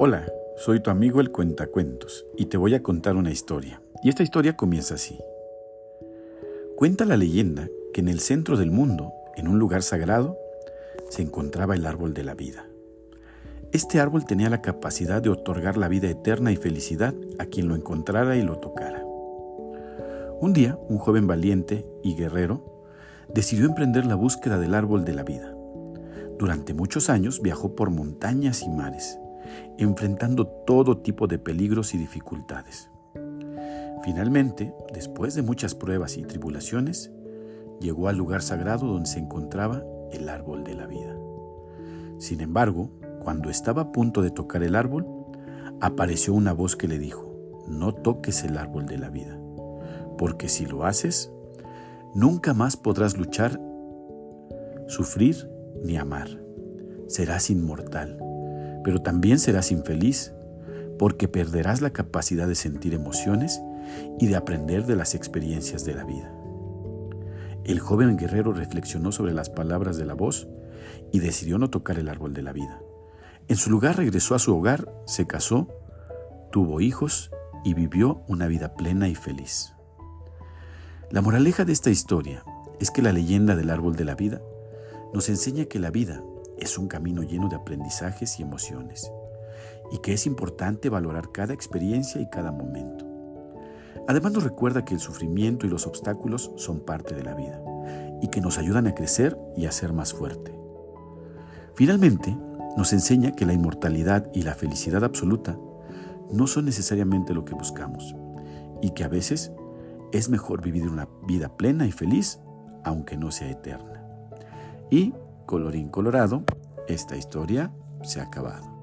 Hola, soy tu amigo el Cuentacuentos y te voy a contar una historia. Y esta historia comienza así. Cuenta la leyenda que en el centro del mundo, en un lugar sagrado, se encontraba el árbol de la vida. Este árbol tenía la capacidad de otorgar la vida eterna y felicidad a quien lo encontrara y lo tocara. Un día, un joven valiente y guerrero decidió emprender la búsqueda del árbol de la vida. Durante muchos años viajó por montañas y mares, enfrentando todo tipo de peligros y dificultades. Finalmente, después de muchas pruebas y tribulaciones, llegó al lugar sagrado donde se encontraba el árbol de la vida. Sin embargo, cuando estaba a punto de tocar el árbol, apareció una voz que le dijo, no toques el árbol de la vida, porque si lo haces, nunca más podrás luchar, sufrir ni amar. Serás inmortal, pero también serás infeliz porque perderás la capacidad de sentir emociones y de aprender de las experiencias de la vida. El joven guerrero reflexionó sobre las palabras de la voz y decidió no tocar el árbol de la vida. En su lugar regresó a su hogar, se casó, tuvo hijos y vivió una vida plena y feliz. La moraleja de esta historia es que la leyenda del árbol de la vida nos enseña que la vida es un camino lleno de aprendizajes y emociones, y que es importante valorar cada experiencia y cada momento. Además nos recuerda que el sufrimiento y los obstáculos son parte de la vida, y que nos ayudan a crecer y a ser más fuerte. Finalmente, nos enseña que la inmortalidad y la felicidad absoluta no son necesariamente lo que buscamos, y que a veces es mejor vivir una vida plena y feliz, aunque no sea eterna. Y, colorín colorado, esta historia se ha acabado.